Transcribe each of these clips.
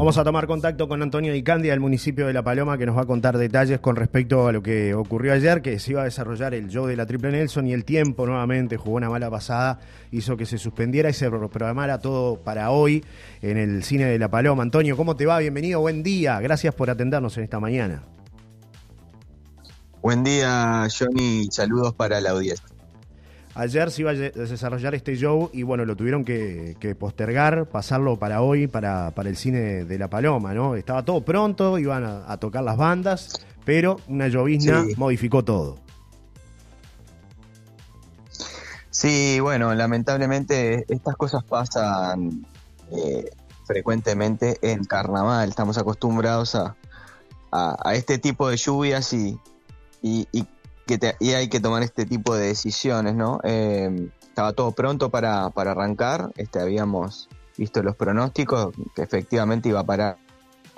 Vamos a tomar contacto con Antonio Icandia del municipio de La Paloma que nos va a contar detalles con respecto a lo que ocurrió ayer, que se iba a desarrollar el show de la Triple Nelson y el tiempo nuevamente jugó una mala pasada, hizo que se suspendiera y se programara todo para hoy en el cine de La Paloma. Antonio, ¿cómo te va? Bienvenido, buen día. Gracias por atendernos en esta mañana. Buen día, Johnny. Saludos para la audiencia. Ayer se iba a desarrollar este show y bueno, lo tuvieron que, postergar, pasarlo para hoy, para, para, el cine de La Paloma, ¿no? Estaba todo pronto, iban a, tocar las bandas, pero una llovizna modificó todo. Sí, bueno, lamentablemente estas cosas pasan eh, frecuentemente en carnaval. Estamos acostumbrados a, a, este tipo de lluvias y, y, y y hay que tomar este tipo de decisiones, ¿no? Em, estaba todo pronto para, arrancar, este, habíamos visto los pronósticos, que efectivamente iba a parar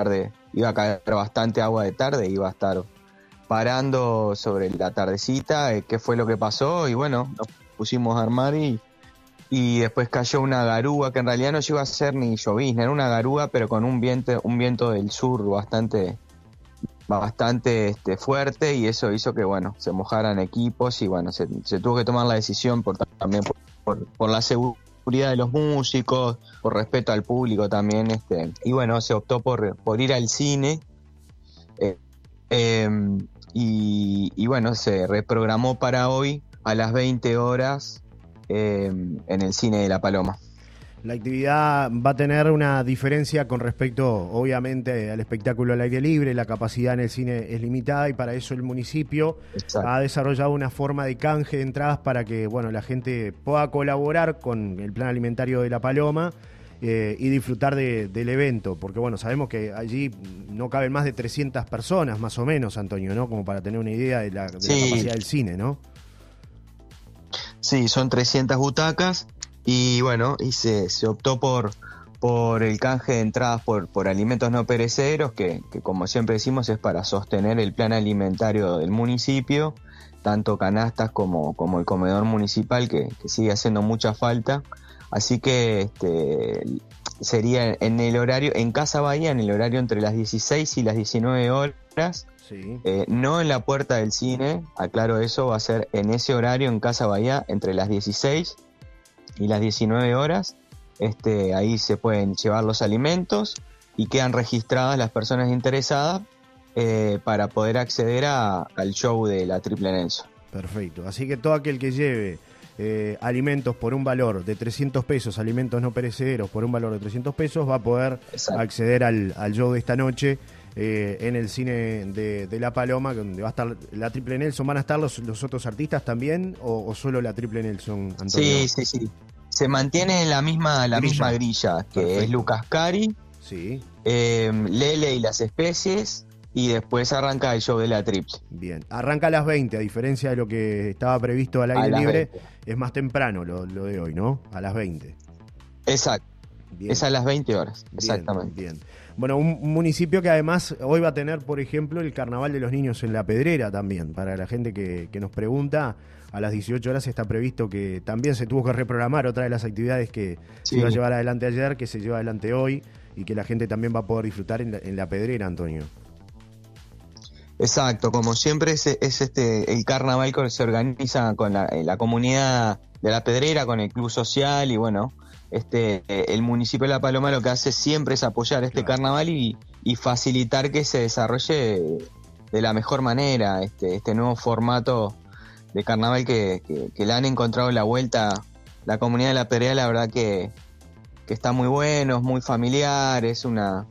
de, iba a caer bastante agua de tarde, iba a estar parando sobre la tardecita, eh, qué fue lo que pasó, y bueno, nos pusimos a armar y, y después cayó una garúa, que en realidad no llegó a ser ni llovizna, era una garúa, pero con un viento, un viento del sur bastante bastante este, fuerte y eso hizo que bueno se mojaran equipos y bueno se, tuvo que tomar la decisión por también por, la seguridad de los músicos por respeto al público también este y bueno se optó por, por ir al cine eh, em, y, y, bueno se reprogramó para hoy a las 20 horas em, en el cine de La Paloma la actividad va a tener una diferencia con respecto, obviamente, al espectáculo al aire libre. La capacidad en el cine es limitada y para eso el municipio ha desarrollado una forma de canje de entradas para que, bueno, la gente pueda colaborar con el plan alimentario de La Paloma. Eh, y disfrutar del evento, porque bueno, sabemos que allí no caben más de 300 personas, más o menos, Antonio, ¿no? Como para tener una idea de la, capacidad del cine, ¿no? Sí, son 300 butacas y bueno, y se, se optó por, por el canje de entradas por, por alimentos no perecederos, que, que, como siempre decimos es para sostener el plan alimentario del municipio, tanto canastas como, como el comedor municipal, que, sigue haciendo mucha falta. Así que este, sería en el horario, en Casa Bahía, en el horario entre las 16 y las 19 horas. Eh, no en la puerta del cine, aclaro eso, va a ser en ese horario en Casa Bahía entre las 16 y las 19 horas. Este, ahí se pueden llevar los alimentos y quedan registradas las personas interesadas eh, para poder acceder al show de la Triple Nelson. Perfecto. Así que todo aquel que lleve eh, alimentos por un valor de 300 pesos, alimentos no perecederos por un valor de 300 pesos, va a poder acceder al, show de esta noche. Eh, en el cine de, La Paloma, donde va a estar la Triple Nelson. ¿Van a estar los, los otros artistas también o, solo la Triple Nelson, Antonio? Sí, sí, sí. Se mantiene la misma, la misma grilla, que es Lucas Cari, sí. Em, Lele y las especies, y después arranca el show de la Triple. Bien, arranca a las 20, a diferencia de lo que estaba previsto al aire libre, es más temprano lo, de hoy, ¿no? A las 20. Exacto. Es a las 20 horas, exactamente. Bien. Bueno, un, municipio que además hoy va a tener, por ejemplo, el Carnaval de los Niños en la Pedrera también. Para la gente que, nos pregunta, a las 18 horas está previsto que también se tuvo que reprogramar otra de las actividades que se iba a llevar adelante ayer, que se lleva adelante hoy y que la gente también va a poder disfrutar en la, Pedrera, Antonio. Exacto, como siempre es, este el carnaval que se organiza con la, la comunidad de la Pedrera, con el club social y bueno, este, el municipio de La Paloma lo que hace siempre es apoyar este carnaval y, facilitar que se desarrolle de la mejor manera este, este nuevo formato de carnaval que, le han encontrado la vuelta la comunidad de La Perea, la verdad que, está muy bueno, es muy familiar, es una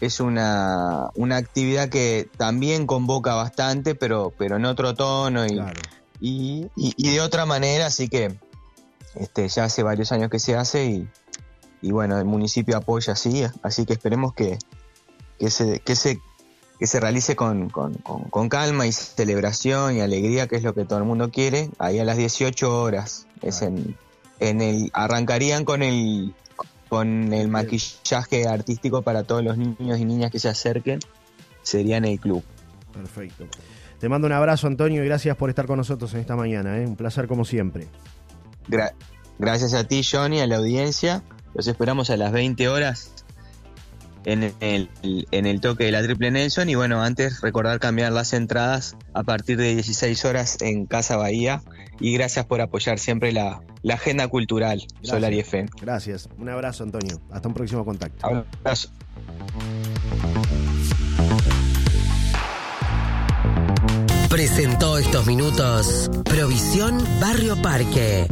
es una, una actividad que también convoca bastante, pero, pero en otro tono y, y de otra manera, así que este, ya hace varios años que se hace y, bueno, el municipio apoya así, así que esperemos que, que, se, que, se, que se realice con, calma y celebración y alegría, que es lo que todo el mundo quiere, ahí a las 18 horas. Es en, en el, arrancarían con el, con el maquillaje artístico para todos los niños y niñas que se acerquen, sería en el club. Perfecto. Te mando un abrazo, Antonio, y gracias por estar con nosotros en esta mañana. ¿eh? Un placer como siempre gracias a ti, Johnny, a la audiencia. Los esperamos a las 20 horas en el, en el toque de la Triple Nelson. Y bueno, antes recordar cambiar las entradas a partir de 16 horas en Casa Bahía. Y gracias por apoyar siempre la, agenda cultural Solar y FM. Gracias. Un abrazo, Antonio. Hasta un próximo contacto. Abrazo. Presentó estos minutos Provisión Barrio Parque.